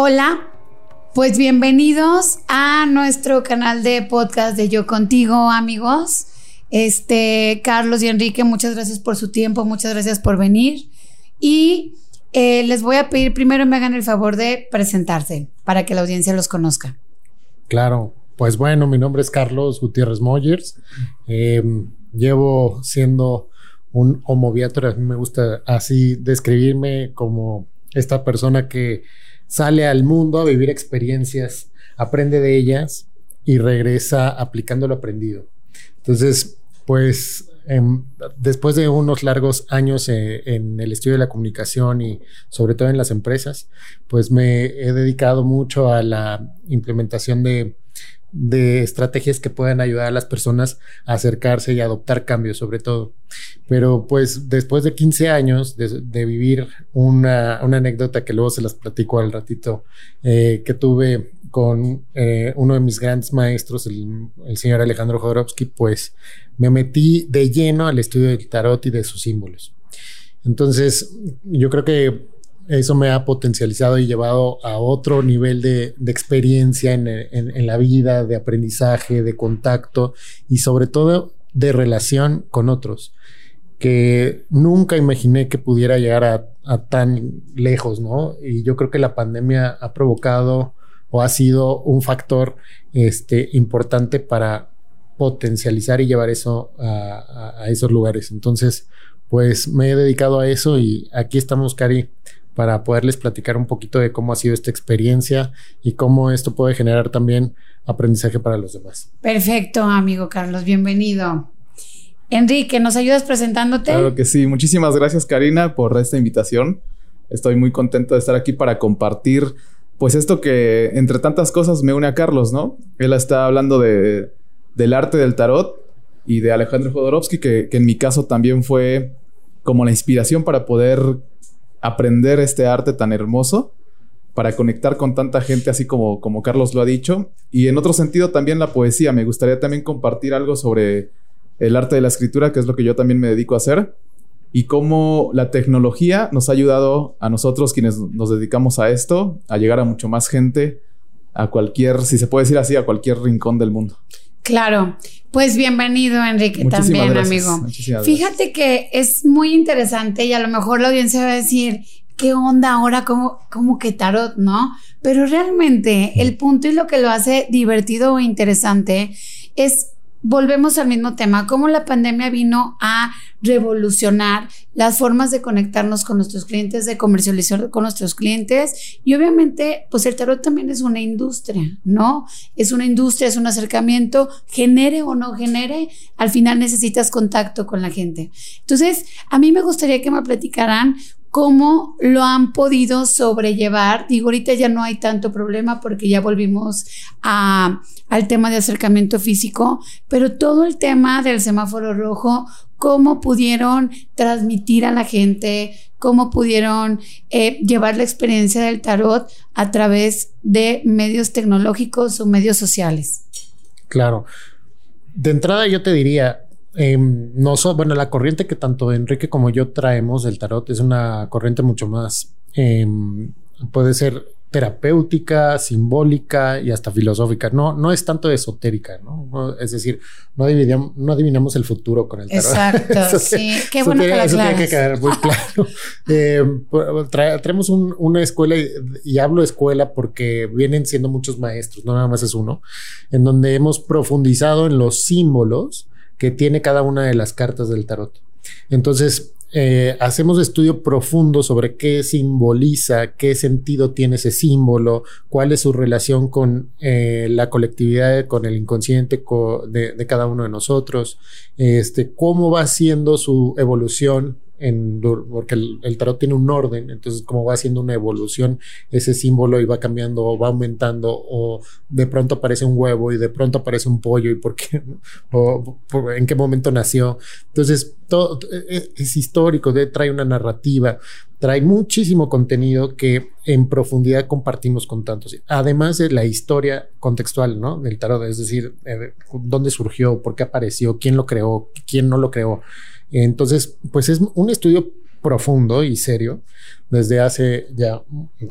Hola, pues bienvenidos a nuestro canal de podcast de Yo Contigo, amigos. Este, Carlos y Enrique, muchas gracias por su tiempo, muchas gracias por venir. Y eh, les voy a pedir primero me hagan el favor de presentarse para que la audiencia los conozca. Claro, pues bueno, mi nombre es Carlos Gutiérrez Moyers. Eh, llevo siendo un homoviator, a mí me gusta así describirme como esta persona que sale al mundo a vivir experiencias, aprende de ellas y regresa aplicando lo aprendido. Entonces, pues em, después de unos largos años eh, en el estudio de la comunicación y sobre todo en las empresas, pues me he dedicado mucho a la implementación de de estrategias que puedan ayudar a las personas a acercarse y adoptar cambios sobre todo. Pero pues después de 15 años de, vivir una, anécdota que luego se las platico al ratito, eh, que tuve con eh, uno de mis grandes maestros, el, el señor Alejandro Jodorowsky, pues me metí de lleno al estudio del tarot y de sus símbolos. Entonces, yo creo que eso me ha potencializado y llevado a otro nivel de, experiencia en, la vida, de aprendizaje, de contacto y sobre todo de relación con otros, que nunca imaginé que pudiera llegar a, tan lejos, ¿no? Y yo creo que la pandemia ha provocado o ha sido un factor este, importante para potencializar y llevar eso a, a esos lugares. Entonces, pues me he dedicado a eso y aquí estamos, Cari, para poderles platicar un poquito de cómo ha sido esta experiencia y cómo esto puede generar también aprendizaje para los demás. Perfecto, amigo Carlos, bienvenido. Enrique, ¿nos ayudas presentándote? Claro que sí. Muchísimas gracias, Karina, por esta invitación. Estoy muy contento de estar aquí para compartir, pues esto que entre tantas cosas me une a Carlos, ¿no? Él está hablando de, del arte del tarot y de Alejandro Jodorowsky, que, que en mi caso también fue como la inspiración para poder aprender este arte tan hermoso para conectar con tanta gente, así como, como Carlos lo ha dicho. Y en otro sentido también la poesía. Me gustaría también compartir algo sobre el arte de la escritura, que es lo que yo también me dedico a hacer, y cómo la tecnología nos ha ayudado a nosotros quienes nos dedicamos a esto, a llegar a mucho más gente, a cualquier, si se puede decir así, a cualquier rincón del mundo. Claro, pues bienvenido Enrique también, amigo. Fíjate que es muy interesante y a lo mejor la audiencia va a decir, ¿qué onda ahora? ¿Cómo, cómo que tarot, no? Pero realmente el punto y lo que lo hace divertido o interesante es volvemos al mismo tema, cómo la pandemia vino a revolucionar las formas de conectarnos con nuestros clientes, de comercializar con nuestros clientes. Y obviamente, pues el tarot también es una industria, ¿no? Es una industria, es un acercamiento, genere o no genere, al final necesitas contacto con la gente. Entonces, a mí me gustaría que me platicaran cómo lo han podido sobrellevar. Digo, ahorita ya no hay tanto problema porque ya volvimos a, al tema de acercamiento físico, pero todo el tema del semáforo rojo, cómo pudieron transmitir a la gente, cómo pudieron eh, llevar la experiencia del tarot a través de medios tecnológicos o medios sociales. Claro. De entrada yo te diría, Em, no bueno, la corriente que tanto Enrique como yo traemos del tarot es una corriente mucho más, em, puede ser terapéutica, simbólica y hasta filosófica. No, no es tanto esotérica, ¿no? Es decir, no adivinamos, no adivinamos el futuro con el tarot. Exacto, sí. Qué bueno que Eso tiene que quedar muy claro. Em, traemos una escuela y, y, hablo escuela porque vienen siendo muchos maestros, no nada más es uno, en donde hemos profundizado en los símbolos que tiene cada una de las cartas del tarot. Entonces, eh, hacemos estudio profundo sobre qué simboliza, qué sentido tiene ese símbolo, cuál es su relación con eh, la colectividad, con el inconsciente de, cada uno de nosotros, este, cómo va siendo su evolución porque el, tarot tiene un orden, entonces como va haciendo una evolución ese símbolo y va cambiando o va aumentando o de pronto aparece un huevo y de pronto aparece un pollo y por qué o en qué momento nació. Entonces todo es, es histórico, trae una narrativa, trae muchísimo contenido que en profundidad compartimos con tantos. Además de la historia contextual, ¿no? Del tarot, es decir, eh, dónde surgió, por qué apareció, quién lo creó, quién no lo creó. Entonces, pues es un estudio profundo y serio desde hace ya,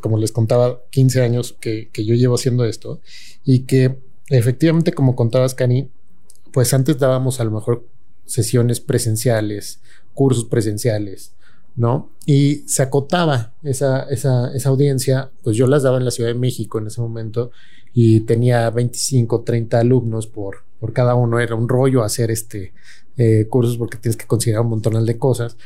como les contaba, 15 años que, yo llevo haciendo esto y que efectivamente, como contabas, Cani, pues antes dábamos a lo mejor sesiones presenciales, cursos presenciales, ¿no? Y se acotaba esa, esa, esa, audiencia, pues yo las daba en la Ciudad de México en ese momento y tenía 25, 30 alumnos por, por cada uno, era un rollo hacer este eh, cursos porque tienes que considerar un montón de cosas.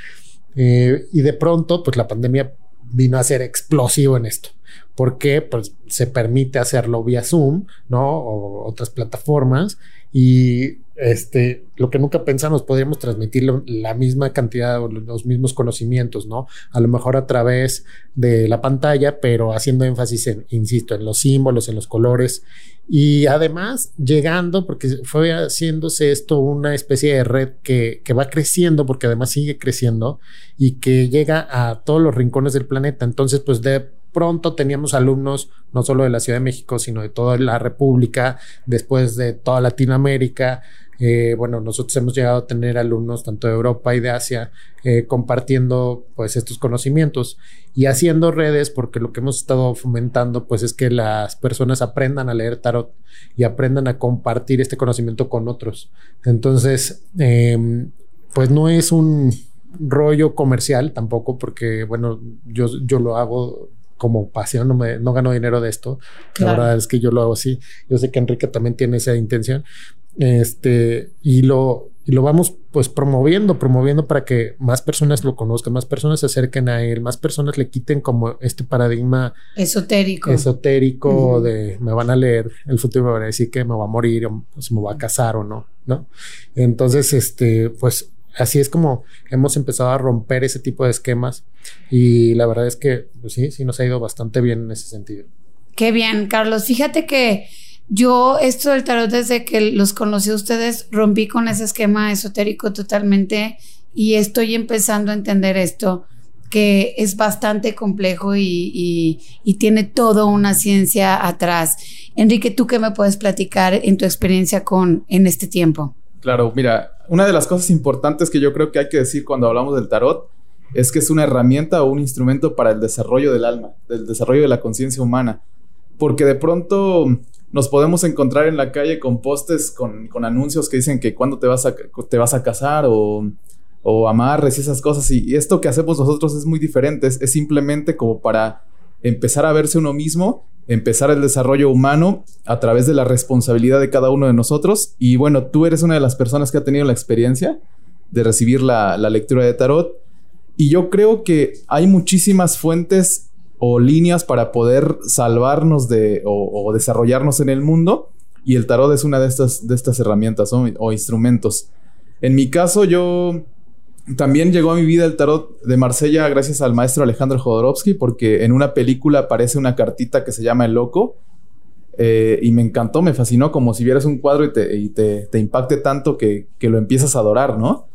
Eh, y de pronto, pues la pandemia vino a ser explosivo en esto, porque pues, se permite hacerlo vía Zoom, ¿no? O otras plataformas y este, lo que nunca pensamos, podríamos transmitir la misma cantidad o los mismos conocimientos, ¿no? A lo mejor a través de la pantalla, pero haciendo énfasis en, insisto, en los símbolos, en los colores y además llegando, porque fue haciéndose esto una especie de red que, que va creciendo, porque además sigue creciendo y que llega a todos los rincones del planeta. Entonces, pues de pronto teníamos alumnos no solo de la Ciudad de México, sino de toda la República, después de toda Latinoamérica. Eh, bueno, nosotros hemos llegado a tener alumnos tanto de Europa y de Asia eh, compartiendo pues estos conocimientos y haciendo redes porque lo que hemos estado fomentando pues es que las personas aprendan a leer tarot y aprendan a compartir este conocimiento con otros. Entonces, em, pues no es un rollo comercial tampoco porque bueno, yo, yo lo hago como pasión, no, me, no gano dinero de esto. La verdad es que yo lo hago así. Yo sé que Enrique también tiene esa intención. Este, y lo, y lo vamos pues promoviendo, promoviendo para que más personas lo conozcan, más personas se acerquen a él, más personas le quiten como este paradigma esotérico. Esotérico de me van a leer el futuro y me van a decir que me va a morir o se me va a casar o no, ¿no? Entonces, este, pues así es como hemos empezado a romper ese tipo de esquemas y la verdad es que pues sí, sí nos ha ido bastante bien en ese sentido. Qué bien, Carlos. Fíjate que yo esto del tarot desde que los conocí a ustedes rompí con ese esquema esotérico totalmente y estoy empezando a entender esto que es bastante complejo y, y tiene toda una ciencia atrás. Enrique, ¿tú qué me puedes platicar en tu experiencia con en este tiempo? Claro, mira, una de las cosas importantes que yo creo que hay que decir cuando hablamos del tarot es que es una herramienta o un instrumento para el desarrollo del alma, del desarrollo de la conciencia humana. Porque de pronto nos podemos encontrar en la calle con postes, con, anuncios que dicen que cuando te vas a, te vas a casar o, o amarres y esas cosas. Y, esto que hacemos nosotros es muy diferente, es simplemente como para empezar a verse uno mismo empezar el desarrollo humano a través de la responsabilidad de cada uno de nosotros. Y bueno, tú eres una de las personas que ha tenido la experiencia de recibir la, lectura de tarot. Y yo creo que hay muchísimas fuentes o líneas para poder salvarnos de o, desarrollarnos en el mundo. Y el tarot es una de estas, de estas herramientas o instrumentos. En mi caso, yo también llegó a mi vida el tarot de Marsella gracias al maestro Alejandro Jodorowsky, porque en una película aparece una cartita que se llama El Loco. Eh, y me encantó, me fascinó, como si vieras un cuadro y te, te, impacte tanto que, lo empiezas a adorar, ¿no?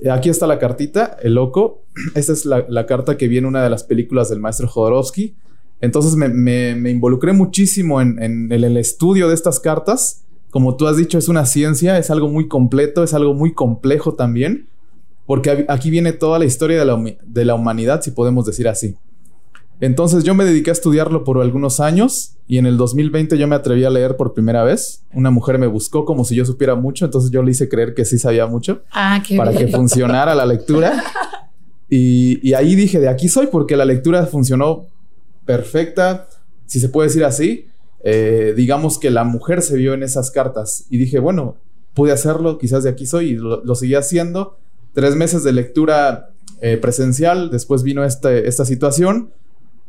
Eh, aquí está la cartita, El Loco. Esta es la, carta que viene en una de las películas del maestro Jodorowsky. Entonces me, involucré muchísimo en el estudio de estas cartas. Como tú has dicho, es una ciencia, es algo muy completo, es algo muy complejo también porque aquí viene toda la historia de la, humanidad, si podemos decir así. Entonces yo me dediqué a estudiarlo por algunos años y en el 2020 yo me atreví a leer por primera vez. Una mujer me buscó como si yo supiera mucho, entonces yo le hice creer que sí sabía mucho ah, para que funcionara la lectura. Y, ahí dije, de aquí soy porque la lectura funcionó perfecta, si se puede decir así. Eh, digamos que la mujer se vio en esas cartas y dije, bueno, pude hacerlo, quizás de aquí soy y lo, lo seguí haciendo tres meses de lectura eh, presencial, después vino este, esta situación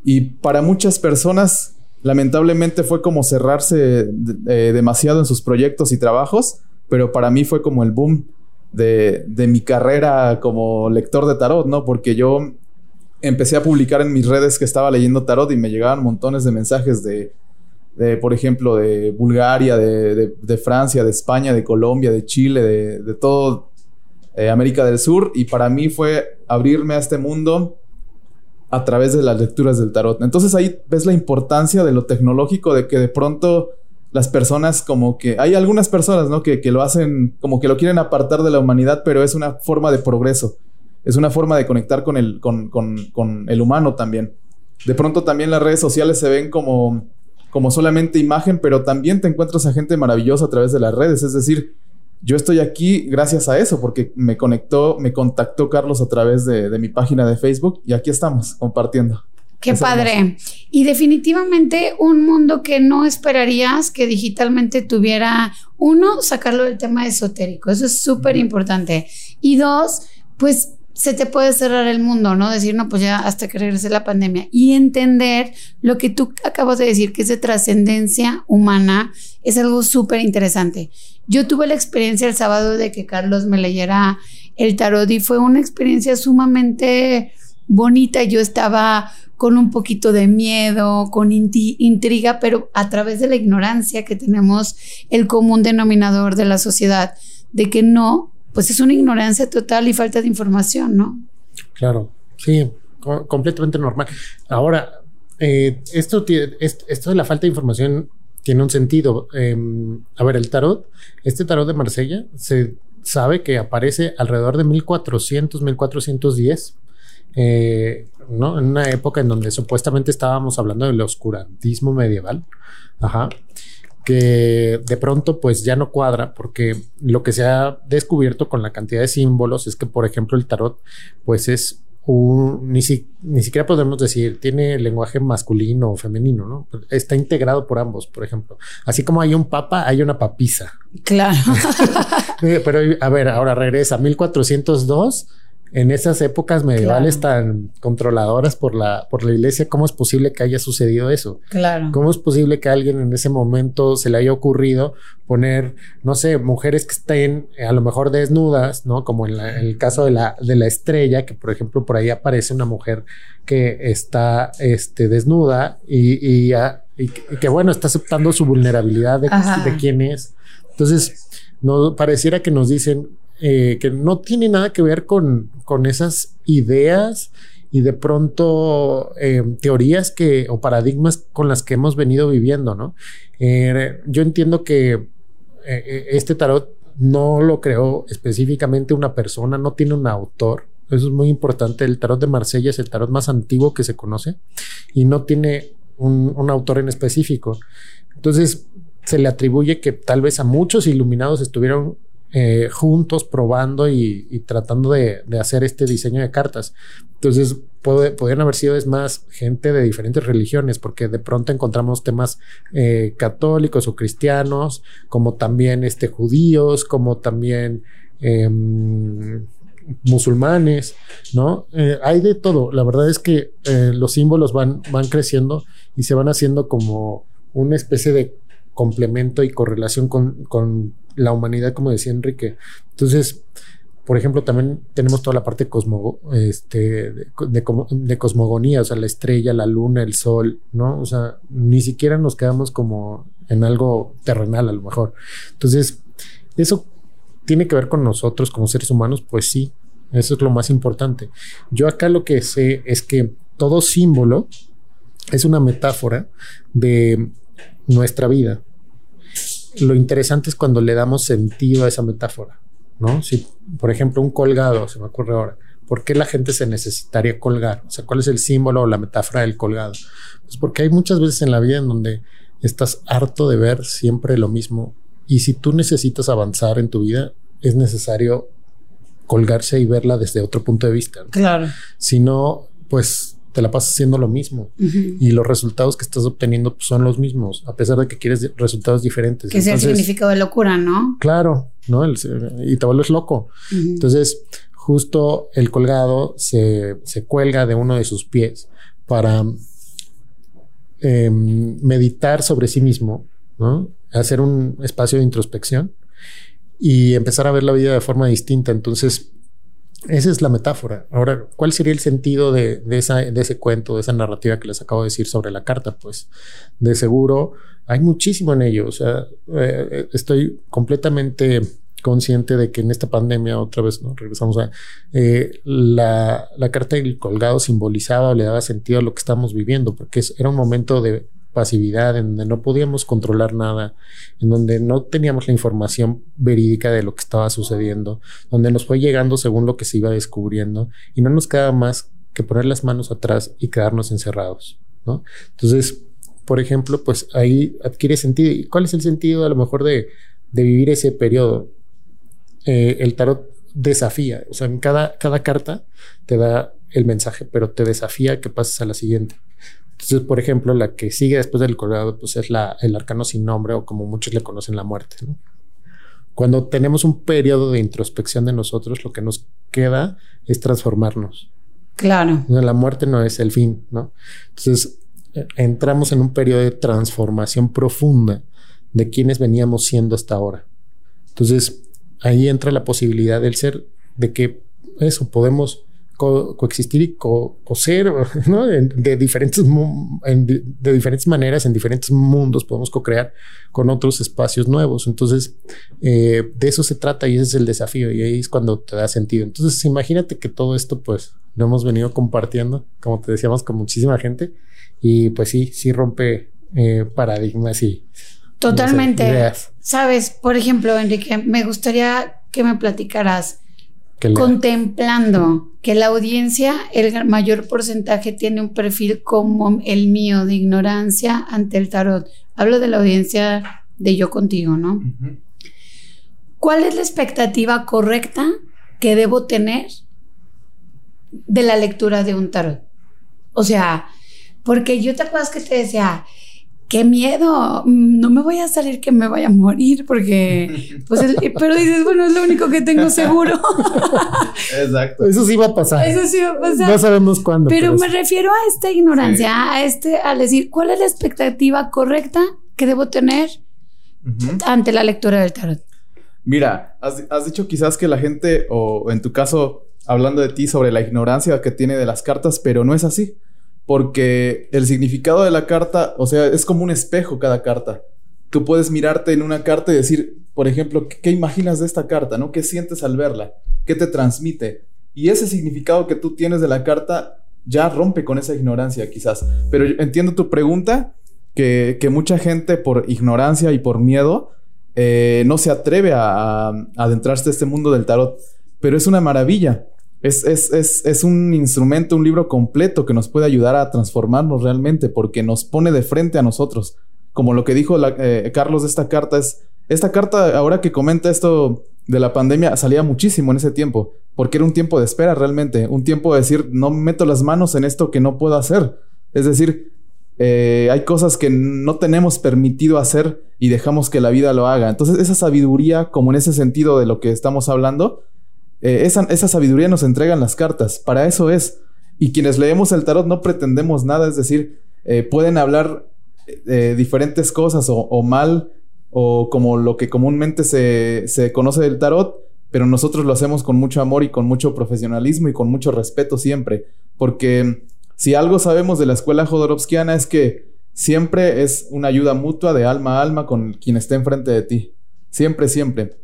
y para muchas personas lamentablemente fue como cerrarse eh, demasiado en sus proyectos y trabajos, pero para mí fue como el boom de, mi carrera como lector de tarot, ¿no? Porque yo empecé a publicar en mis redes que estaba leyendo tarot y me llegaban montones de mensajes de, por ejemplo, de Bulgaria, de, de, Francia, de España, de Colombia, de Chile, de, todo, eh, América del Sur y para mí fue abrirme a este mundo a través de las lecturas del tarot. Entonces ahí ves la importancia de lo tecnológico, de que de pronto las personas como que hay algunas personas, ¿no? Que, que, lo hacen como que lo quieren apartar de la humanidad, pero es una forma de progreso. es una forma de conectar con el, con, con el humano también. De pronto también las redes sociales se ven como, como solamente imagen, pero también te encuentras a gente maravillosa a través de las redes. Es decir, yo estoy aquí gracias a eso, porque me conectó, me contactó Carlos a través de, mi página de Facebook y aquí estamos compartiendo. Qué padre. Y definitivamente un mundo que no esperarías que digitalmente tuviera, uno, sacarlo del tema esotérico, eso es súper importante. Y dos, pues se te puede cerrar el mundo, ¿no? Decir, no, pues ya hasta que regrese la pandemia. Y entender lo que tú acabas de decir, que es de trascendencia humana, es algo súper interesante. Yo tuve la experiencia el sábado de que Carlos me leyera el tarot y fue una experiencia sumamente bonita. Yo estaba con un poquito de miedo, con intriga, pero a través de la ignorancia que tenemos el común denominador de la sociedad, de que no pues es una ignorancia total y falta de información, ¿no? Claro, sí, completamente normal. Ahora, eh, esto, esto de la falta de información tiene un sentido. Em, a ver, el tarot, este tarot de Marsella se sabe que aparece alrededor de 1400, 1410. Eh, ¿no? En una época en donde supuestamente estábamos hablando del oscurantismo medieval. Ajá que de pronto pues ya no cuadra porque lo que se ha descubierto con la cantidad de símbolos es que por ejemplo el tarot pues es un, ni, ni siquiera podemos decir tiene lenguaje masculino o femenino, ¿no? Está integrado por ambos, por ejemplo. Así como hay un papa, hay una papisa. Claro. Pero a ver, ahora regresa a 1402 en esas épocas medievales tan controladoras por la, por la iglesia, ¿cómo es posible que haya sucedido eso? Claro. ¿Cómo es posible que a alguien en ese momento se le haya ocurrido poner, no sé, mujeres que estén eh, a lo mejor desnudas, ¿no? Como en, el caso de la, de la estrella, que por ejemplo por ahí aparece una mujer que está este, desnuda y, que bueno, está aceptando su vulnerabilidad de, de quién es. Entonces, no pareciera que nos dicen eh, que no tiene nada que ver con, con esas ideas y de pronto eh, teorías que o paradigmas con las que hemos venido viviendo, ¿no? Eh, yo entiendo que este tarot no lo creó específicamente una persona, no tiene un autor. Eso es muy importante. El tarot de Marsella es el tarot más antiguo que se conoce y no tiene un, un autor en específico. Entonces, se le atribuye que tal vez a muchos iluminados estuvieron eh, juntos probando y, tratando de, hacer este diseño de cartas. Entonces, puede, podrían haber sido es más gente de diferentes religiones, porque de pronto encontramos temas eh, católicos o cristianos, como también este, judíos, como también em, musulmanes, ¿no? Eh, hay de todo. La verdad es que los símbolos van, van creciendo y se van haciendo como una especie de complemento y correlación con, con la humanidad, como decía Enrique. Entonces, por ejemplo, también tenemos toda la parte cosmo, este, de, cosmogonía, o sea, la estrella, la luna, el sol, ¿no? O sea, ni siquiera nos quedamos como en algo terrenal a lo mejor. Entonces, eso tiene que ver con nosotros como seres humanos, pues sí, eso es lo más importante. Yo acá lo que sé es que todo símbolo es una metáfora de nuestra vida lo interesante es cuando le damos sentido a esa metáfora, ¿no? Si, por ejemplo, un colgado, se me ocurre ahora, ¿por qué la gente se necesitaría colgar? O sea, ¿cuál es el símbolo o la metáfora del colgado? Pues porque hay muchas veces en la vida en donde estás harto de ver siempre lo mismo y si tú necesitas avanzar en tu vida, es necesario colgarse y verla desde otro punto de vista. Claro. Si no, pues te la pasas haciendo lo mismo y los resultados que estás obteniendo pues, son los mismos, a pesar de que quieres resultados diferentes. Que es el significado de locura, ¿no? Claro, ¿no? y te vuelves loco. Entonces, justo el colgado se, cuelga de uno de sus pies para em, meditar sobre sí mismo, ¿no? Hacer un espacio de introspección y empezar a ver la vida de forma distinta. Entonces, esa es la metáfora. Ahora, ¿cuál sería el sentido de, esa, de ese cuento, de esa narrativa que les acabo de decir sobre la carta? Pues de seguro hay muchísimo en ello. O sea, eh, estoy completamente consciente de que en esta pandemia, otra vez, ¿no? regresamos a eh, la, carta del colgado simbolizaba o le daba sentido a lo que estamos viviendo, porque era un momento de pasividad, en donde no podíamos controlar nada, en donde no teníamos la información verídica de lo que estaba sucediendo, donde nos fue llegando según lo que se iba descubriendo y no nos quedaba más que poner las manos atrás y quedarnos encerrados, ¿no? Entonces, por ejemplo, pues ahí adquiere sentido. ¿Y cuál es el sentido a lo mejor de, vivir ese periodo? Eh, el tarot desafía, o sea, en cada carta te da el mensaje, pero te desafía que pases a la siguiente. Entonces, por ejemplo, la que sigue después del colorado, pues es la, el arcano sin nombre o como muchos le conocen la muerte. Cuando tenemos un periodo de introspección de nosotros, lo que nos queda es transformarnos. Claro. La muerte no es el fin, ¿no? Entonces, eh, entramos en un periodo de transformación profunda de quienes veníamos siendo hasta ahora. Entonces, ahí entra la posibilidad del ser, de que eso, podemos coexistir y coser ¿no? de, diferentes, de diferentes maneras, en diferentes mundos, podemos co-crear con otros espacios nuevos. Entonces, eh, de eso se trata y ese es el desafío y ahí es cuando te da sentido. Entonces, imagínate que todo esto, pues, lo hemos venido compartiendo, como te decíamos, con muchísima gente y pues sí, sí rompe eh, paradigmas y... Totalmente. Sabes, por ejemplo, Enrique, me gustaría que me platicaras contemplando que la audiencia, el mayor porcentaje tiene un perfil como el mío de ignorancia ante el tarot. Hablo de la audiencia de yo contigo, ¿no? ¿Cuál es la expectativa correcta que debo tener de la lectura de un tarot? O sea, porque yo te acuerdas que te decía, qué miedo, no me voy a salir que me vaya a morir porque, pues, pero dices, bueno, es lo único que tengo seguro. Exacto. Eso sí va a pasar. Eso sí va a pasar. No sabemos cuándo. Pero, me refiero a esta ignorancia, a este, al decir, ¿cuál es la expectativa correcta que debo tener ante la lectura del tarot? Mira, has, has dicho quizás que la gente, o en tu caso, hablando de ti sobre la ignorancia que tiene de las cartas, pero no es así porque el significado de la carta, o sea, es como un espejo cada carta. Tú puedes mirarte en una carta y decir, por ejemplo, ¿qué, imaginas de esta carta? ¿no? ¿Qué sientes al verla? ¿Qué te transmite? Y ese significado que tú tienes de la carta ya rompe con esa ignorancia quizás. Pero entiendo tu pregunta, que, mucha gente por ignorancia y por miedo eh, no se atreve a, a adentrarse a este mundo del tarot. Pero es una maravilla es, es, es, es, un instrumento, un libro completo que nos puede ayudar a transformarnos realmente porque nos pone de frente a nosotros. Como lo que dijo eh, Carlos de esta carta es, esta carta ahora que comenta esto de la pandemia salía muchísimo en ese tiempo, porque era un tiempo de espera realmente, un tiempo de decir, no meto las manos en esto que no puedo hacer. Es decir, eh, hay cosas que no tenemos permitido hacer y dejamos que la vida lo haga. Entonces esa sabiduría, como en ese sentido de lo que estamos hablando, eh, esa, sabiduría nos entregan las cartas, para eso es. Y quienes leemos el tarot no pretendemos nada, es decir, eh, pueden hablar eh, diferentes cosas o, mal o como lo que comúnmente se, se, conoce del tarot, pero nosotros lo hacemos con mucho amor y con mucho profesionalismo y con mucho respeto siempre, porque si algo sabemos de la escuela jodorowskiana es que siempre es una ayuda mutua de alma a alma con quien esté enfrente de ti, siempre, siempre.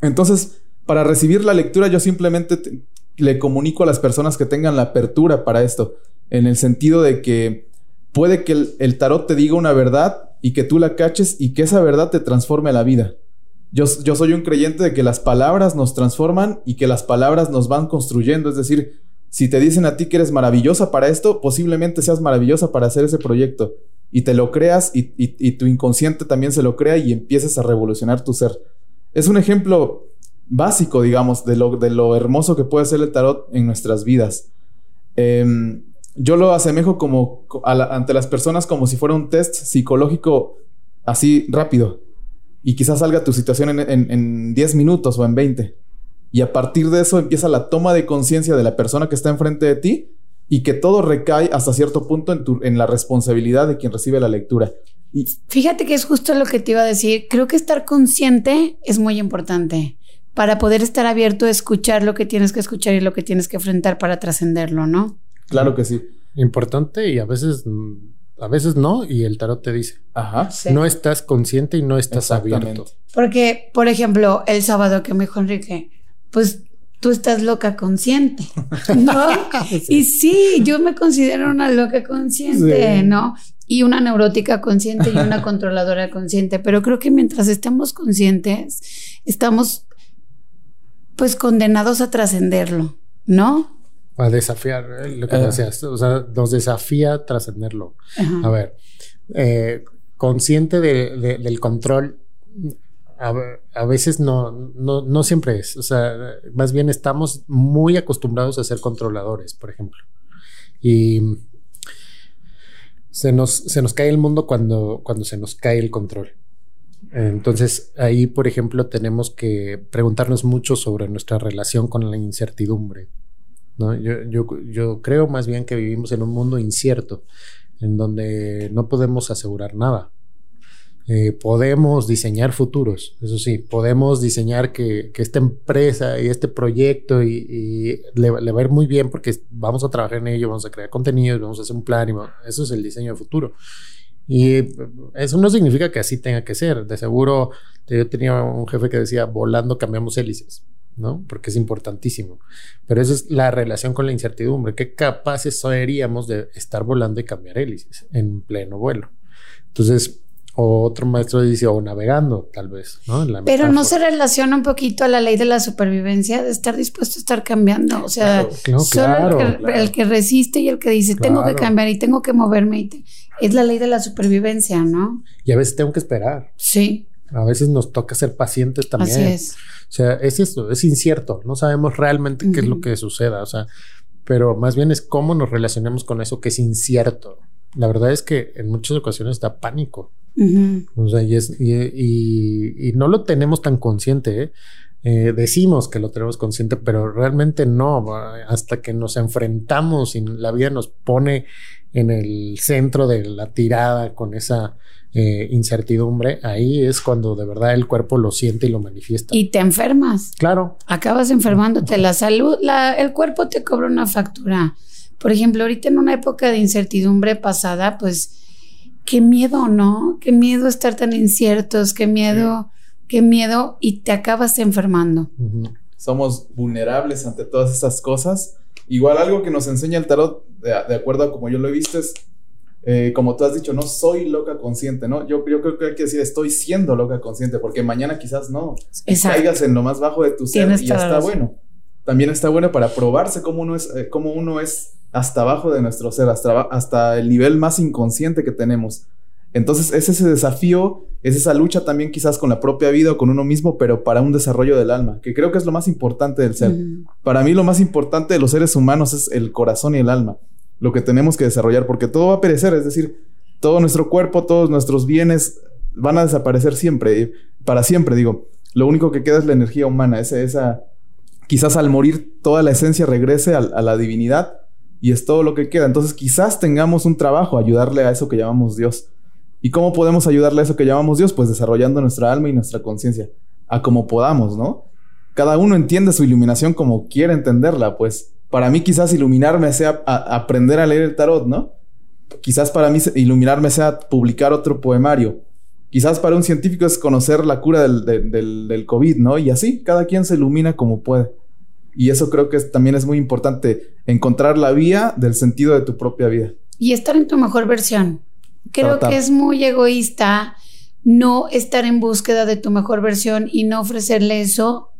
Entonces, para recibir la lectura yo simplemente le comunico a las personas que tengan la apertura para esto, en el sentido de que puede que el, tarot te diga una verdad y que tú la caches y que esa verdad te transforme la vida. Yo, soy un creyente de que las palabras nos transforman y que las palabras nos van construyendo, es decir, si te dicen a ti que eres maravillosa para esto, posiblemente seas maravillosa para hacer ese proyecto y te lo creas y, y tu inconsciente también se lo crea y empieces a revolucionar tu ser. Es un ejemplo básico, digamos, de lo, de lo hermoso que puede ser el tarot en nuestras vidas. Em, yo lo asemejo como ante las personas como si fuera un test psicológico así rápido. Y quizás salga tu situación en, 10 minutos o en 20. Y a partir de eso empieza la toma de conciencia de la persona que está enfrente de ti y que todo recae hasta cierto punto en, en la responsabilidad de quien recibe la lectura. Fíjate que es justo lo que te iba a decir. Creo que estar consciente es muy importante para poder estar abierto a escuchar lo que tienes que escuchar y lo que tienes que enfrentar para trascenderlo, ¿no? Claro que sí. Importante y a veces a veces no y el tarot te dice, ajá, no estás consciente y no estás abierto. Porque, por ejemplo, el sábado que me dijo Enrique, pues tú estás loca consciente, ¿no? Y sí, yo me considero una loca consciente, ¿no? Y una neurótica consciente y una controladora consciente, pero creo que mientras estemos conscientes, estamos pues condenados a trascenderlo, ¿no? A desafiar eh, lo que decías, o sea, nos desafía trascenderlo. A ver, eh, consciente del control, a, veces no, no, no, siempre es. O sea, más bien estamos muy acostumbrados a ser controladores, por ejemplo. Y se nos, se nos cae el mundo cuando, cuando se nos cae el control. Entonces, ahí, por ejemplo, tenemos que preguntarnos mucho sobre nuestra relación con la incertidumbre. Yo, creo más bien que vivimos en un mundo incierto, en donde no podemos asegurar nada. Eh, podemos diseñar futuros, eso sí, podemos diseñar que, esta empresa y este proyecto y, le, va a ir muy bien porque vamos a trabajar en ello, vamos a crear contenidos, vamos a hacer un plan eso es el diseño de futuro. Y eso no significa que así tenga que ser. De seguro, yo tenía un jefe que decía, volando cambiamos hélices, ¿no? Porque es importantísimo. Pero esa es la relación con la incertidumbre. ¿Qué capaces seríamos de estar volando y cambiar hélices en pleno vuelo? Entonces, o otro maestro dice, o navegando, tal vez, ¿no? Pero no se relaciona un poquito a la ley de la supervivencia, de estar dispuesto a estar cambiando. O sea, solo el, que, resiste y el que dice, tengo que cambiar y tengo que moverme, es la ley de la supervivencia, ¿no? Y a veces tengo que esperar. Sí. A veces nos toca ser pacientes también. Así es. O sea, es esto, es incierto, no sabemos realmente qué es lo que suceda, o sea, pero más bien es cómo nos relacionamos con eso que es incierto. La verdad es que en muchas ocasiones da pánico. O sea, y, es, y, y, no lo tenemos tan consciente. ¿eh? ¿Eh? decimos que lo tenemos consciente, pero realmente no. Hasta que nos enfrentamos y la vida nos pone en el centro de la tirada con esa eh, incertidumbre, ahí es cuando de verdad el cuerpo lo siente y lo manifiesta. Y te enfermas. Claro. Acabas enfermándote. La salud, la, el cuerpo te cobra una factura. Por ejemplo, ahorita en una época de incertidumbre pasada, pues qué miedo, ¿no? Qué miedo estar tan inciertos, qué miedo, qué miedo y te acabas enfermando. Somos vulnerables ante todas esas cosas. Igual algo que nos enseña el tarot, de, acuerdo a como yo lo he visto, es, eh, como tú has dicho, no soy loca consciente, ¿no? Yo, yo, creo que hay que decir estoy siendo loca consciente, porque mañana quizás no. Exacto. Caigas en lo más bajo de tu ser y ya está bueno. También está bueno para probarse cómo uno es, eh, cómo uno es hasta abajo de nuestro ser, hasta, hasta el nivel más inconsciente que tenemos. Entonces es ese desafío, es esa lucha también quizás con la propia vida o con uno mismo, pero para un desarrollo del alma, que creo que es lo más importante del ser. Para mí lo más importante de los seres humanos es el corazón y el alma, lo que tenemos que desarrollar, porque todo va a perecer, es decir, todo nuestro cuerpo, todos nuestros bienes van a desaparecer siempre, para siempre digo. Lo único que queda es la energía humana, esa, esa quizás al morir toda la esencia regrese a la divinidad y es todo lo que queda. Entonces quizás tengamos un trabajo, ayudarle a eso que llamamos Dios. ¿Y cómo podemos ayudarle a eso que llamamos Dios? Pues desarrollando nuestra alma y nuestra conciencia, a como podamos, ¿no? Cada uno entiende su iluminación como quiere entenderla, pues para mí quizás iluminarme sea aprender a leer el tarot, ¿no? Quizás para mí iluminarme sea publicar otro poemario. Quizás para un científico es conocer la cura del, COVID, ¿no? Y así, cada quien se ilumina como puede. Y eso creo que también es muy importante, encontrar la vía del sentido de tu propia vida. Y estar en tu mejor versión. Creo que es muy egoísta no estar en búsqueda de tu mejor versión y no ofrecerle eso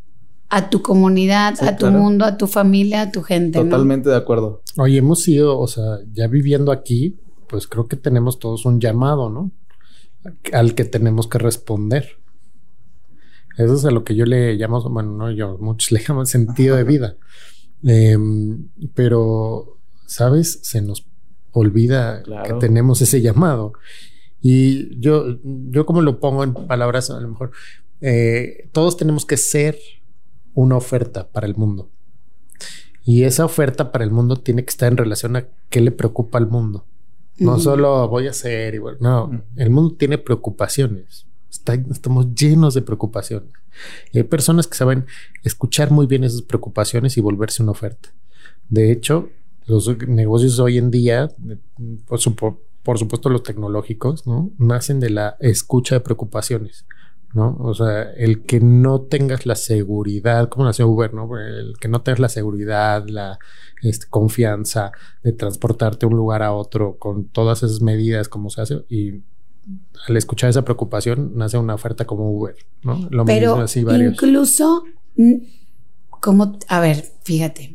a tu comunidad, a tu mundo, a tu familia, a tu gente. Totalmente de acuerdo. Oye, hemos sido, o sea, ya viviendo aquí, pues creo que tenemos todos un llamado, ¿no? Al que tenemos que responder. Eso es a lo que yo le llamo, bueno, no yo, muchos le llaman sentido de vida. Em, pero, ¿sabes? Se nos olvida que tenemos ese llamado. Y yo, yo como lo pongo en palabras, a lo mejor, eh, todos tenemos que ser una oferta para el mundo. Y esa oferta para el mundo tiene que estar en relación a qué le preocupa al mundo. No solo voy a ser, igual, no, el mundo tiene preocupaciones estamos llenos de preocupaciones. Y hay personas que saben escuchar muy bien esas preocupaciones y volverse una oferta. De hecho, los negocios hoy en día, por, supuesto los tecnológicos, ¿no? nacen de la escucha de preocupaciones. ¿no? O sea, el que no tengas la seguridad, como nació Uber, ¿no? El que no tengas la seguridad, la este, confianza de transportarte de un lugar a otro con todas esas medidas como se hace y al escuchar esa preocupación nace una oferta como Uber, ¿no? Lo Pero así incluso como, a ver, fíjate,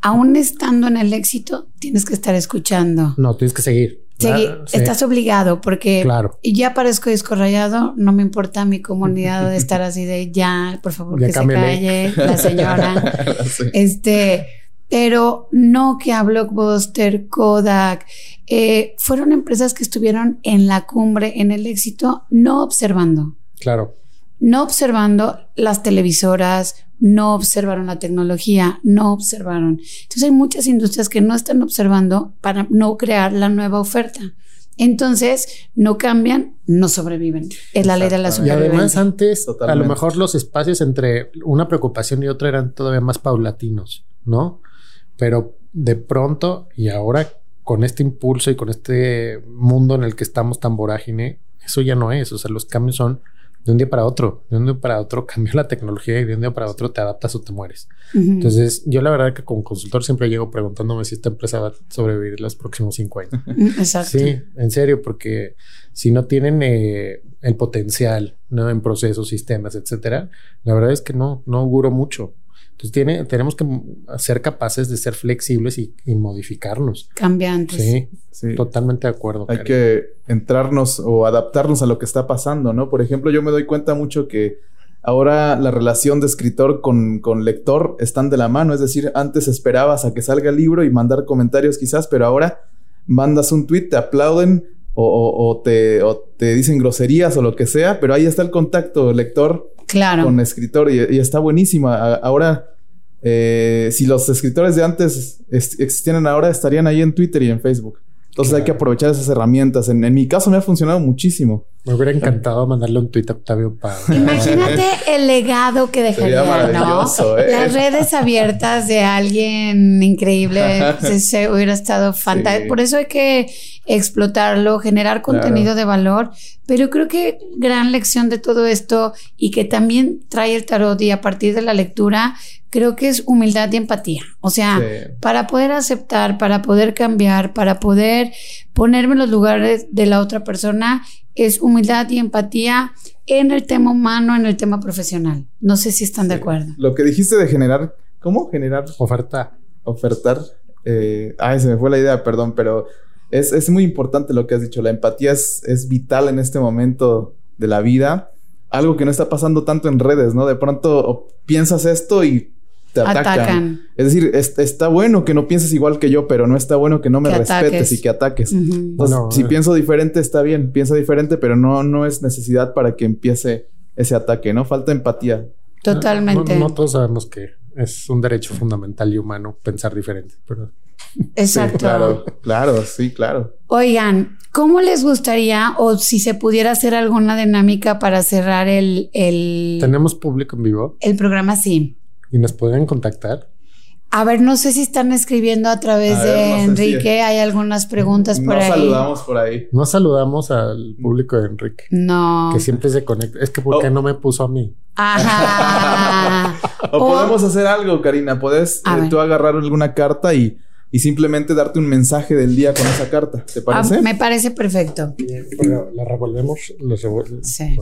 aún estando en el éxito, tienes que estar escuchando. No, tienes que seguir. Seguir, estás obligado porque claro. ya parezco disco rayado, no me importa mi comunidad de estar así de ya, por favor, que se calle la señora. Este, pero no que a Blockbuster, Kodak, eh, fueron empresas que estuvieron en la cumbre, en el éxito, no observando. Claro. No observando las televisoras, no observaron la tecnología, no observaron. Entonces hay muchas industrias que no están observando para no crear la nueva oferta. Entonces, no cambian, no sobreviven. Es la ley de la supervivencia. Y además antes, a lo mejor los espacios entre una preocupación y otra eran todavía más paulatinos, ¿no? Pero de pronto y ahora con este impulso y con este mundo en el que estamos tan vorágine, eso ya no es. O sea, los cambios son de un día para otro, de un día para otro cambió la tecnología y de un día para otro te adaptas o te mueres. Entonces, yo la verdad que como consultor siempre llego preguntándome si esta empresa va a sobrevivir los próximos cinco años. Exacto. Sí, en serio, porque si no tienen eh, el potencial ¿no? en procesos, sistemas, etcétera, la verdad es que no, no auguro mucho. Entonces tiene, tenemos que ser capaces de ser flexibles y, modificarnos. Cambiantes. Sí, sí, totalmente de acuerdo. Hay que entrarnos o adaptarnos a lo que está pasando, ¿no? Por ejemplo, yo me doy cuenta mucho que ahora la relación de escritor con, con lector están de la mano. Es decir, antes esperabas a que salga el libro y mandar comentarios quizás, pero ahora mandas un tweet, te aplauden o, te, te, dicen groserías o lo que sea, pero ahí está el contacto lector claro. con escritor y, está buenísima. Ahora, eh, si los escritores de antes existieran ahora, estarían ahí en Twitter y en Facebook. Entonces hay que aprovechar esas herramientas. En, mi caso me ha funcionado muchísimo. Me hubiera encantado mandarle un tweet a Octavio Paz. Imagínate el legado que dejaría, ¿no? ¿eh? Las redes abiertas de alguien increíble. se, hubiera estado fantástico. Por eso hay que explotarlo, generar contenido de valor. Pero creo que gran lección de todo esto y que también trae el tarot y a partir de la lectura, creo que es humildad y empatía. O sea, para poder aceptar, para poder cambiar, para poder ponerme en los lugares de la otra persona, es humildad y empatía en el tema humano, en el tema profesional. No sé si están de acuerdo. Lo que dijiste de generar, ¿cómo? Generar. Oferta. Ofertar. Eh, ay, se me fue la idea, perdón, pero es, muy importante lo que has dicho. La empatía es, es vital en este momento de la vida. Algo que no está pasando tanto en redes, ¿no? De pronto piensas esto y te atacan. Es decir, está bueno que no pienses igual que yo, pero no está bueno que no me respetes y que ataques. si pienso diferente, está bien, piensa diferente, pero no, no es necesidad para que empiece ese ataque, ¿no? Falta empatía. Totalmente. No, todos sabemos que es un derecho fundamental y humano pensar diferente, pero... Exacto. claro, claro, sí, claro. Oigan, ¿cómo les gustaría o si se pudiera hacer alguna dinámica para cerrar el... el ¿Tenemos público en vivo? El programa sí. ¿Y nos pueden contactar? A ver, no sé si están escribiendo a través de Enrique. Hay algunas preguntas por ahí. No saludamos por ahí. No saludamos al público de Enrique. No. Que siempre se conecta. Es que ¿por qué oh. no me puso a mí? Ajá. o, podemos hacer algo, Karina. Puedes eh, tú agarrar alguna carta y y simplemente darte un mensaje del día con esa carta. ¿Te ah, parece? me parece perfecto. la revolvemos, sí.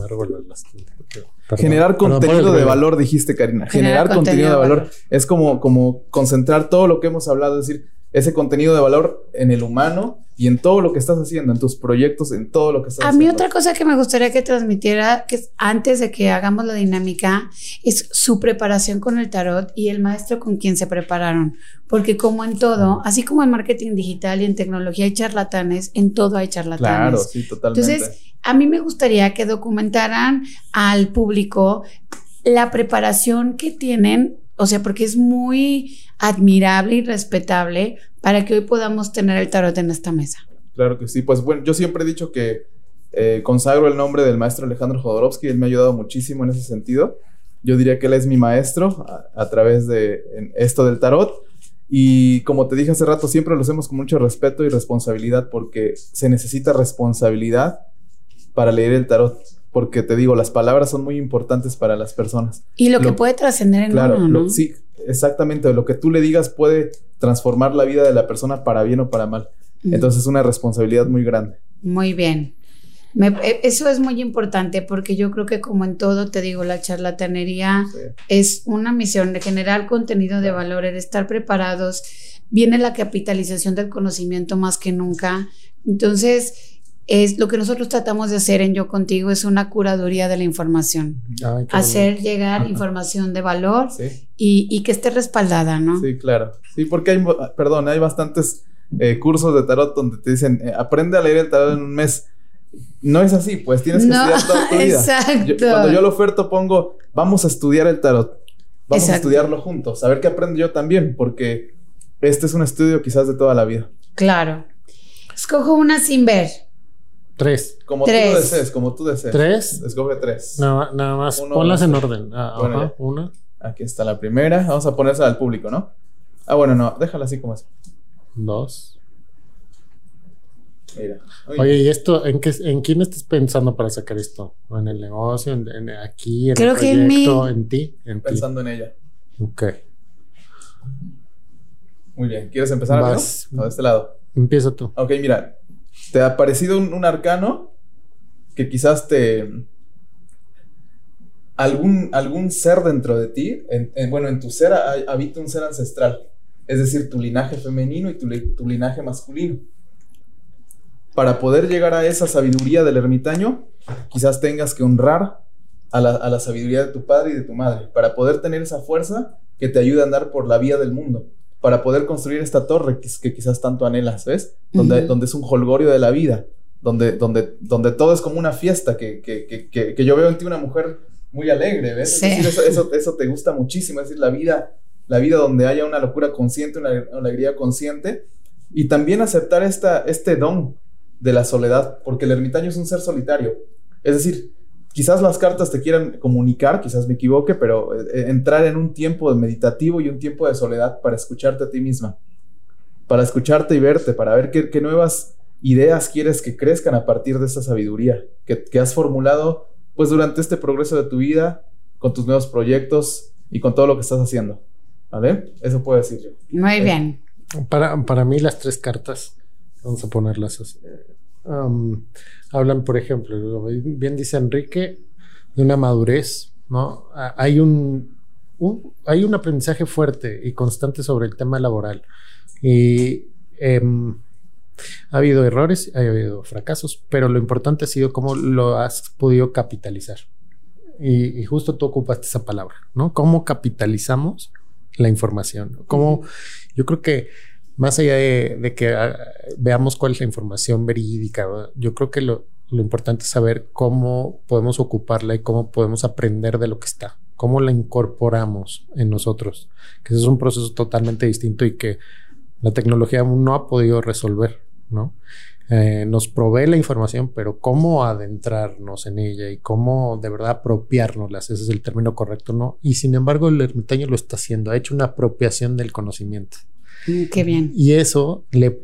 Generar contenido de valor, dijiste, Karina. Generar, contenido, de valor. Es como, como concentrar todo lo que hemos hablado, es decir, ese contenido de valor en el humano y en todo lo que estás haciendo, en tus proyectos, en todo lo que estás haciendo. A mí otra cosa que me gustaría que transmitiera, que antes de que hagamos la dinámica, es su preparación con el tarot y el maestro con quien se prepararon. Porque como en todo, así como en marketing digital y en tecnología hay charlatanes, en todo hay charlatanes. Claro, sí, totalmente. Entonces, a mí me gustaría que documentaran al público la preparación que tienen, o sea, porque es muy admirable y respetable para que hoy podamos tener el tarot en esta mesa. Claro que sí, pues bueno, yo siempre he dicho que eh, consagro el nombre del maestro Alejandro Jodorowsky, él me ha ayudado muchísimo en ese sentido. Yo diría que él es mi maestro a, través de esto del tarot. Y como te dije hace rato, siempre lo hacemos con mucho respeto y responsabilidad porque se necesita responsabilidad para leer el tarot porque te digo, las palabras son muy importantes para las personas. Y lo, que puede trascender en claro, uno, ¿no? sí, exactamente, lo que tú le digas puede transformar la vida de la persona para bien o para mal. Entonces es una responsabilidad muy grande. Muy bien. E, eso es muy importante porque yo creo que como en todo, te digo, la charlatanería es una misión de generar contenido de valor, de estar preparados. Viene la capitalización del conocimiento más que nunca. Entonces, es lo que nosotros tratamos de hacer en Yo Contigo es una curaduría de la información. hacer llegar información de valor y, que esté respaldada, ¿no? Sí, claro. Sí, porque hay, perdón, hay bastantes eh, cursos de tarot donde te dicen, eh, aprende a leer el tarot en un mes no es así, pues tienes que estudiar toda tu vida. Exacto. cuando yo lo oferto pongo, vamos a estudiar el tarot. Vamos a estudiarlo juntos, a ver qué aprendo yo también, porque este es un estudio quizás de toda la vida. Claro. Escojo una sin ver. Tres. Como tú desees, como tú desees. ¿Tres? Escoge tres. Nada, nada más, ponlas en orden. Ah, una. Aquí está la primera. Vamos a ponerse al público, ¿no? Ah, bueno, no, déjala así como es. Dos. Oye, ¿y esto en qué en quién estás pensando para sacar esto? ¿En el negocio? ¿En, aquí? ¿En el proyecto? en, ti? En pensando en ella. Ok. Muy bien. ¿Quieres empezar a de este lado. Empieza tú. Ok, mira. ¿Te ha parecido un, arcano que quizás te. Algún, algún ser dentro de ti, bueno, en tu ser habita un ser ancestral, es decir, tu linaje femenino y tu linaje masculino. Para poder llegar a esa sabiduría del ermitaño, quizás tengas que honrar a la, sabiduría de tu padre y de tu madre, para poder tener esa fuerza que te ayude a andar por la vía del mundo, para poder construir esta torre que, quizás tanto anhelas, ¿ves? Donde, donde es un holgorio de la vida, donde, donde, donde todo es como una fiesta, que, que, yo veo en ti una mujer muy alegre, ¿ves? eso, eso, te gusta muchísimo, es decir, la vida, la vida donde haya una locura consciente, una, alegría consciente, y también aceptar esta, este don de la soledad, porque el ermitaño es un ser solitario. Es decir, quizás las cartas te quieran comunicar, quizás me equivoque, pero eh, entrar en un tiempo de meditativo y un tiempo de soledad para escucharte a ti misma, para escucharte y verte, para ver qué, nuevas ideas quieres que crezcan a partir de esa sabiduría que, que has formulado pues durante este progreso de tu vida, con tus nuevos proyectos y con todo lo que estás haciendo. ¿Vale? Eso puedo decir yo. Muy bien. Para, para mí las tres cartas Vamos a ponerlas así. Hablan, por ejemplo, bien dice Enrique, de una madurez, ¿no? Hay un, hay un aprendizaje fuerte y constante sobre el tema laboral. Y em, ha habido errores, ha habido fracasos, pero lo importante ha sido cómo lo has podido capitalizar. Y, justo tú ocupaste esa palabra, ¿no? ¿Cómo capitalizamos la información? ¿Cómo, yo creo que más allá de, que ah, veamos cuál es la información verídica, yo creo que lo, importante es saber cómo podemos ocuparla y cómo podemos aprender de lo que está, cómo la incorporamos en nosotros, que ese es un proceso totalmente distinto y que la tecnología aún no ha podido resolver, ¿no? Eh, nos provee la información, pero cómo adentrarnos en ella y cómo de verdad apropiárnoslas, ese es el término correcto, ¿no? Y sin embargo el ermitaño lo está haciendo, ha hecho una apropiación del conocimiento. Mm, qué bien. Y eso, le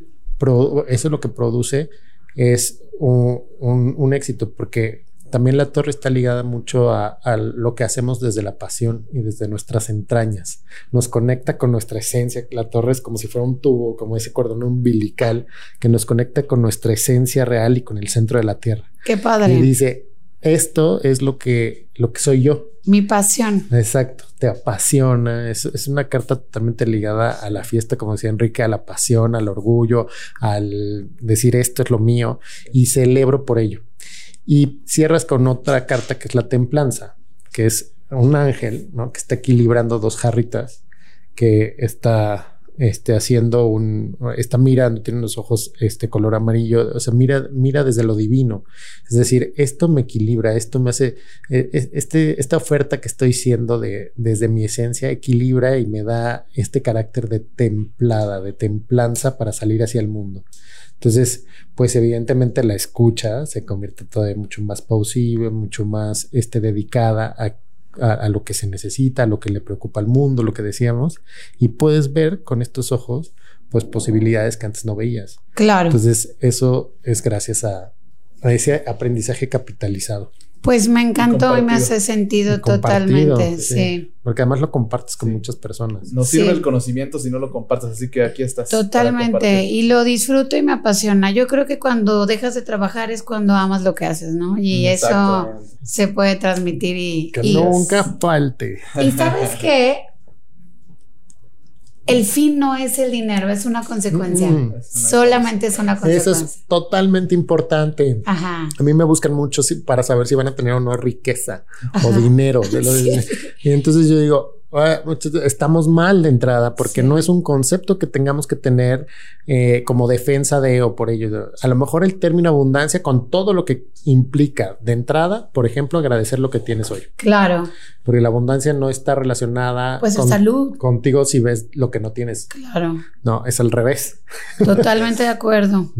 eso es lo que produce es un, éxito, porque también la torre está ligada mucho a, lo que hacemos desde la pasión y desde nuestras entrañas. Nos conecta con nuestra esencia. La torre es como si fuera un tubo, como ese cordón umbilical que nos conecta con nuestra esencia real y con el centro de la tierra. Qué padre. Y dice, esto es lo que, lo que soy yo. Mi pasión. Exacto, te apasiona. Es, es, una carta totalmente ligada a la fiesta, como decía Enrique, a la pasión, al orgullo, al decir esto es lo mío y celebro por ello. Y cierras con otra carta que es la templanza, que es un ángel ¿no? que está equilibrando dos jarritas, que está este, haciendo un, está mirando, tiene los ojos este color amarillo, o sea, mira, mira desde lo divino. Es decir, esto me equilibra, esto me hace, e, e, este, esta oferta que estoy siendo de, desde mi esencia equilibra y me da este carácter de templada, de templanza para salir hacia el mundo. Entonces, pues evidentemente la escucha se convierte todavía mucho más posible, mucho más este, dedicada a a, lo que se necesita, a lo que le preocupa al mundo, lo que decíamos, y puedes ver con estos ojos, pues posibilidades que antes no veías. Claro. Entonces, eso es gracias a, ese aprendizaje capitalizado. Pues me encantó y, me hace sentido totalmente, sí. Porque además lo compartes con muchas personas. No sirve el conocimiento si no lo compartes, así que aquí estás. Totalmente, y lo disfruto y me apasiona. Yo creo que cuando dejas de trabajar es cuando amas lo que haces, ¿no? Y eso se puede transmitir y... Que nunca falte. Y sabes qué, el fin no es el dinero, es una consecuencia. Solamente es una consecuencia. Eso es totalmente importante. Ajá. A mí me buscan mucho para saber si van a tener o no riqueza o dinero. Y entonces yo digo, estamos mal de entrada porque no es un concepto que tengamos que tener eh, como defensa de o por ello. A lo mejor el término abundancia con todo lo que implica de entrada, por ejemplo, agradecer lo que tienes hoy. Claro. Porque la abundancia no está relacionada pues con, salud. contigo si ves lo que no tienes. Claro. No, es al revés. Totalmente de acuerdo.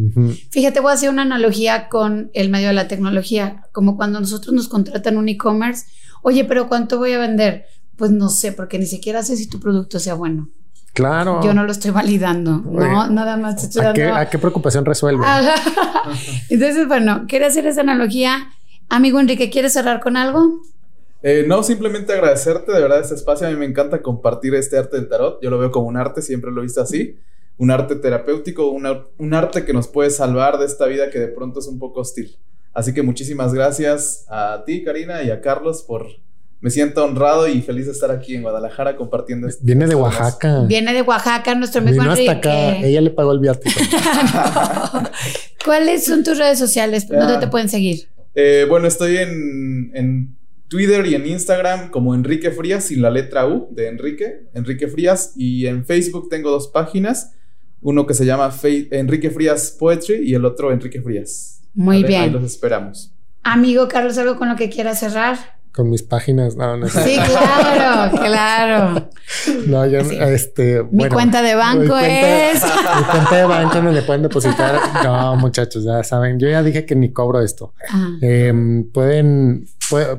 Fíjate, voy a hacer una analogía con el medio de la tecnología, como cuando nosotros nos contratan un e-commerce. Oye, pero ¿cuánto voy a vender? Pues no sé, porque ni siquiera sé si tu producto sea bueno. Claro. Yo no lo estoy validando, ¿no? Nada más estoy ¿A, qué, ¿A qué preocupación resuelve? Entonces, bueno, quiero hacer esa analogía. Amigo Enrique, ¿quieres cerrar con algo? Eh, no, simplemente agradecerte de verdad este espacio. A mí me encanta compartir este arte del tarot. Yo lo veo como un arte, siempre lo he visto así. Un arte terapéutico, un arte que nos puede salvar de esta vida que de pronto es un poco hostil. Así que muchísimas gracias a ti, Karina, y a Carlos por me siento honrado y feliz de estar aquí en Guadalajara compartiendo esto. Viene de Oaxaca. Viene de Oaxaca, nuestro amigo Vino hasta acá. Ella le pagó el viático. ¿Cuáles son tus redes sociales? ¿Dónde te pueden seguir? Eh, bueno, estoy en, Twitter y en Instagram como Enrique Frías sin la letra U de Enrique, Enrique Frías. Y en Facebook tengo dos páginas. Uno que se llama Enrique Frías Poetry y el otro Enrique Frías. Muy bien. Ahí los esperamos. Amigo Carlos, ¿algo con lo que quieras cerrar? Con mis páginas. No, no Sí, claro, claro. No, yo, este. Mi cuenta de banco es. Mi cuenta de banco no le pueden depositar. No, muchachos, ya saben. Yo ya dije que ni cobro esto. Em, pueden,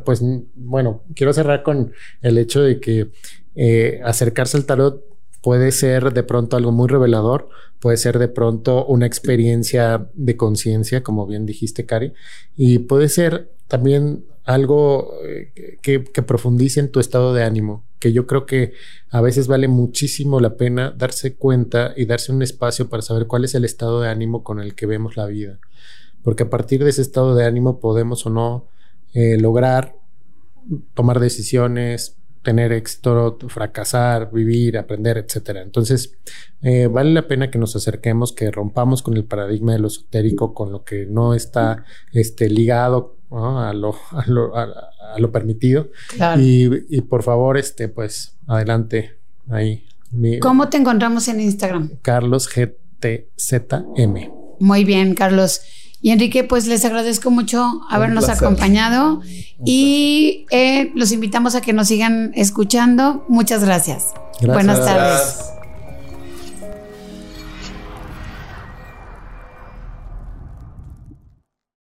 pues, bueno, quiero cerrar con el hecho de que eh, acercarse al tarot puede ser de pronto algo muy revelador, puede ser de pronto una experiencia de conciencia, como bien dijiste, Cari, y puede ser también algo eh, que, profundice en tu estado de ánimo, que yo creo que a veces vale muchísimo la pena darse cuenta y darse un espacio para saber cuál es el estado de ánimo con el que vemos la vida, porque a partir de ese estado de ánimo podemos o no eh, lograr tomar decisiones, tener éxito, fracasar, vivir, aprender, etcétera. Entonces, eh, vale la pena que nos acerquemos, que rompamos con el paradigma de lo esotérico, con lo que no está este, ligado a, lo, a, lo, a, lo, permitido. Y, por favor, este, pues, adelante ahí. ¿Cómo te encontramos en Instagram? Carlos GTZM. Muy bien, Carlos. Y Enrique, pues les agradezco mucho habernos acompañado y eh, los invitamos a que nos sigan escuchando. Muchas gracias. gracias. Buenas tardes.